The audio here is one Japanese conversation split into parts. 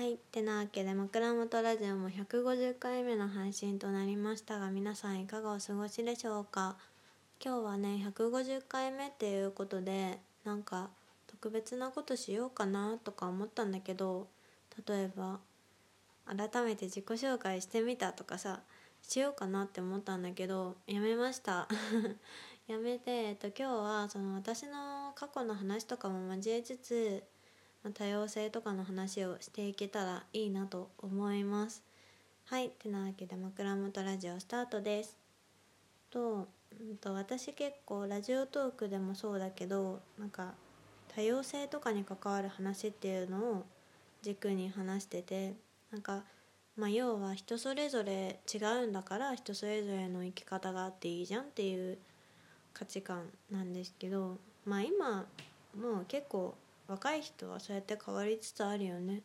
はい。てなわけで枕元ラジオも150回目の配信となりましたが皆さんいかがお過ごしでしょうか？今日はね150回目っていうことでなんか特別なことしようかなとか思ったんだけど例えば改めて自己紹介してみたとかさしようかなって思ったんだけどやめました。やめて、えっと、今日はその私の過去の話とかも交えつつ多様性とかの話をしていけたらいいなと思います。はい。てなわけで枕元ラジオスタートです。と,、うん、と私結構ラジオトークでもそうだけどなんか多様性とかに関わる話っていうのを軸に話しててなんかまあ要は人それぞれ違うんだから人それぞれの生き方があっていいじゃんっていう価値観なんですけどまあ今もう結構若い人はそうやって変わりつつあるよね。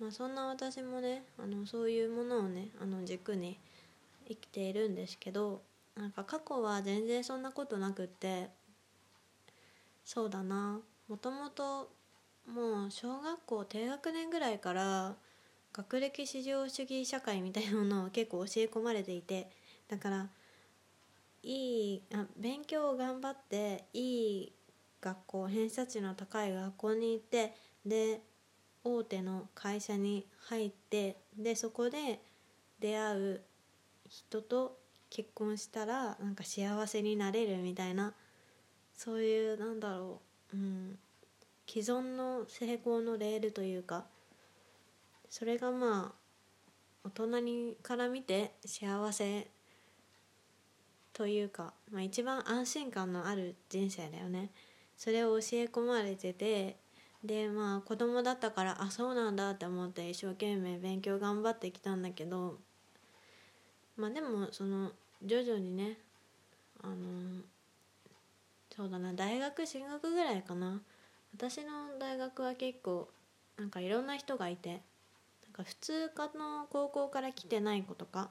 まあ、そんな私もねあのそういうものをねあの軸に生きているんですけどなんか過去は全然そんなことなくってそうだなもともともう小学校低学年ぐらいから学歴至上主義社会みたいなものを 結構教え込まれていてだからいいあ勉強を頑張っていい学校偏差値の高い学校に行ってで大手の会社に入ってでそこで出会う人と結婚したらなんか幸せになれるみたいなそういうなんだろう、うん、既存の成功のレールというかそれがまあ大人にから見て幸せというか、まあ、一番安心感のある人生だよね。それを教え込まれててでまあ子供だったからあそうなんだって思って一生懸命勉強頑張ってきたんだけどまあでもその徐々にねあのそうだな大学進学ぐらいかな。私の大学は結構なんかいろんな人がいてなんか普通科の高校から来てない子とか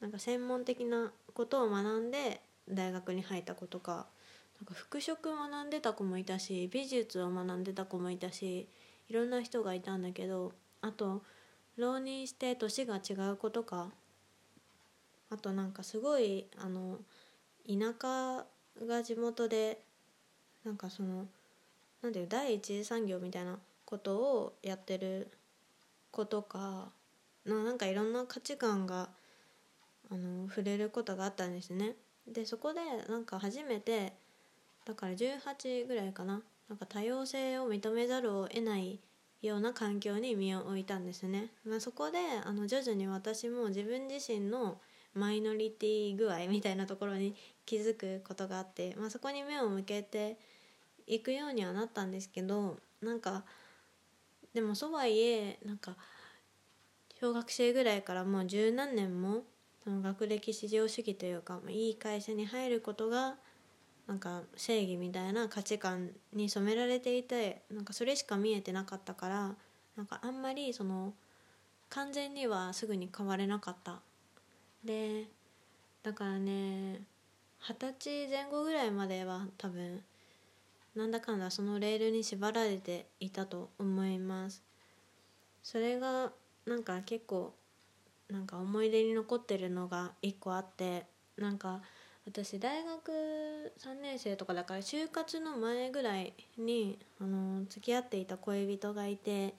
なんか専門的なことを学んで大学に入った子とかか服飾学んでた子もいたし美術を学んでた子もいたしいろんな人がいたんだけどあと浪人して年が違う子とかあとなんかすごいあの田舎が地元でなんかそのなんていう第一次産業みたいなことをやってる子とかのなんかいろんな価値観があの触れることがあったんですね。でそこでなんか初めてだから18ぐらいかな。なんか多様性を認めざるを得ないような環境に身を置いたんですね、まあ、そこであの徐々に私も自分自身のマイノリティ具合みたいなところに気づくことがあって、まあ、そこに目を向けていくようにはなったんですけどなんかでもそうはいえなんか小学生ぐらいからもう十何年もその学歴至上主義というか、まあ、いい会社に入ることがなんか正義みたいな価値観に染められていてなんかそれしか見えてなかったからなんかあんまりその完全にはすぐに変われなかった。でだからね二十歳前後ぐらいまでは多分なんだかんだそのレールに縛られていたと思います。それがなんか結構なんか思い出に残ってるのが一個あってなんか私大学3年生とかだから就活の前ぐらいにあの付き合っていた恋人がいて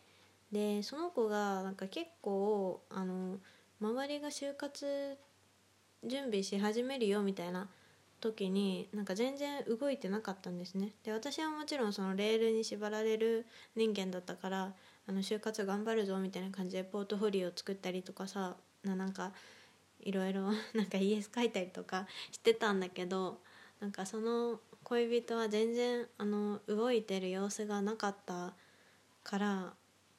でその子がなんか結構あの周りが就活準備し始めるよみたいな時になんか全然動いてなかったんですね。で私はもちろんそのレールに縛られる人間だったからあの就活頑張るぞみたいな感じでポートフォリオを作ったりとかさなんかいろいろ なんかイエス書いたりとかしてたんだけどなんかその恋人は全然あの動いてる様子がなかったから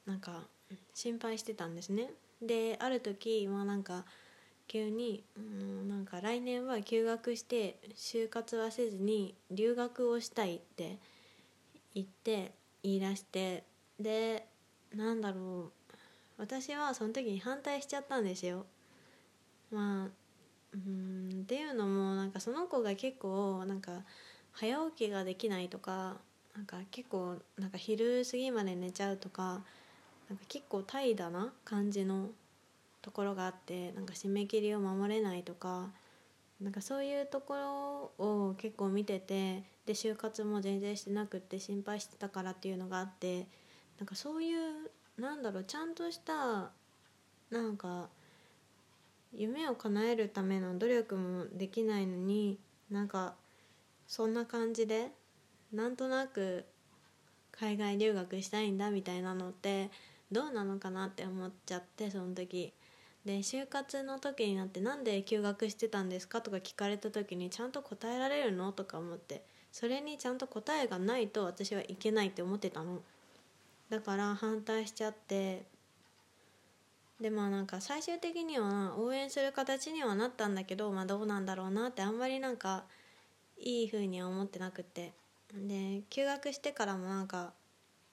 なんか心配してたんですね。である時まあなんか急に、うん、なんか来年は休学して就活はせずに留学をしたいって言って言い出してでなんだろう私はその時に反対しちゃったんですよまあうんっていうのもなんかその子が結構なんか早起きができないとかなんか結構なんか昼過ぎまで寝ちゃうとかなんか結構怠惰な感じのところがあってなんか締め切りを守れないとかなんかそういうところを結構見ててで就活も全然してなくって心配してたからっていうのがあってなんかそういうなんだろうちゃんとしたなんか夢を叶えるための努力もできないのになんかそんな感じでなんとなく海外留学したいんだみたいなのってどうなのかなって思っちゃってその時で就活の時になって「なんで休学してたんですか?」とか聞かれた時にちゃんと答えられるのとか思ってそれにちゃんと答えがないと私はいけないって思ってたのだから反対しちゃってでまあなんか最終的には応援する形にはなったんだけどまあどうなんだろうなってあんまりなんかいい風には思ってなくて。で休学してからもなんか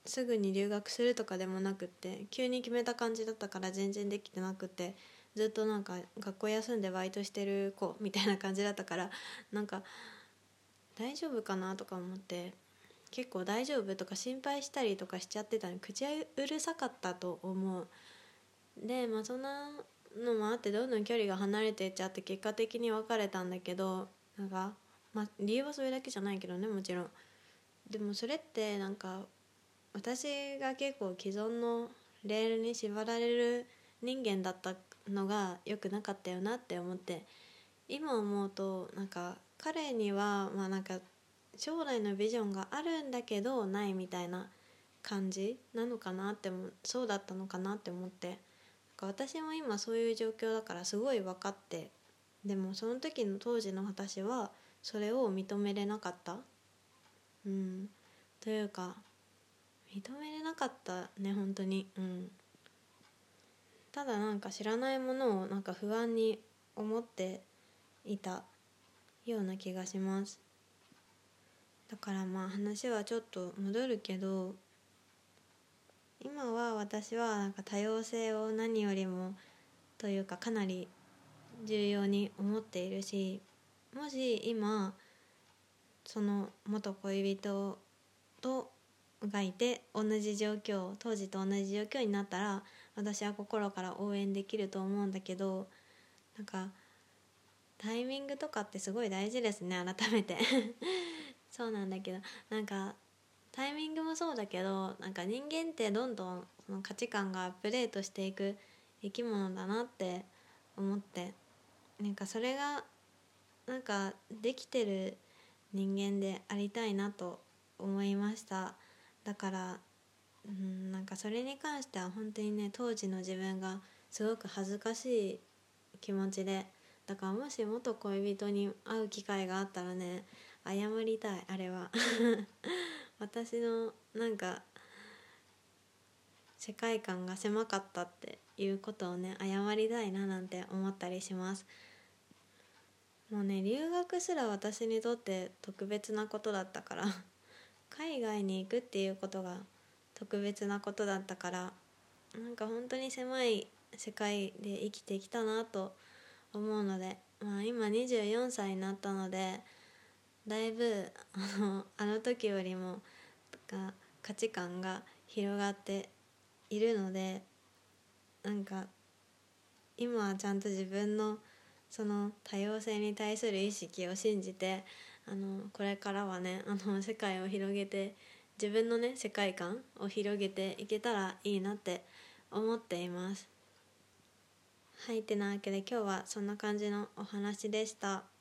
すぐに留学するとかでもなくって急に決めた感じだったから全然できてなくてずっとなんか学校休んでバイトしてる子みたいな感じだったからなんか大丈夫かなとか思って結構大丈夫とか心配したりとかしちゃってたの口うるさかったと思う。でまあそんなのもあってどんどん距離が離れていっちゃって結果的に別れたんだけどなんかまあ理由はそれだけじゃないけどねもちろん。でもそれってなんか私が結構既存のレールに縛られる人間だったのが良くなかったよなって思って今思うとなんか彼にはまあなんか将来のビジョンがあるんだけどないみたいな感じなのかなってもそうだったのかなって思って。私も今そういう状況だからすごい分かってでもその時の当時の私はそれを認めれなかった。うん。というか認めれなかったね本当に。うん。ただなんか知らないものをなんか不安に思っていたような気がします。だからまあ話はちょっと戻るけど今は私はなんか多様性を何よりもというかかなり重要に思っているしもし今その元恋人とがいて同じ状況当時と同じ状況になったら私は心から応援できると思うんだけどなんかタイミングとかってすごい大事ですね改めてそうなんだけどなんかタイミングもそうだけどなんか人間ってどんどんその価値観がアップデートしていく生き物だなって思ってなんかそれがなんかできてる人間でありたいなと思いました。だからうんなんかそれに関しては本当にね当時の自分がすごく恥ずかしい気持ちでだからもし元恋人に会う機会があったらね謝りたいあれは。私のなんか世界観が狭かったっていうことをね謝りたいななんて思ったりします。もうね留学すら私にとって特別なことだったから 海外に行くっていうことが特別なことだったからなんか本当に狭い世界で生きてきたなと思うので、まあ、今24歳になったのでだいぶあのあの時よりもが価値観が広がっているのでなんか今はちゃんと自分のその多様性に対する意識を信じてあのこれからはねあの世界を広げて自分のね世界観を広げていけたらいいなって思っています。はいてなわけで今日はそんな感じのお話でした。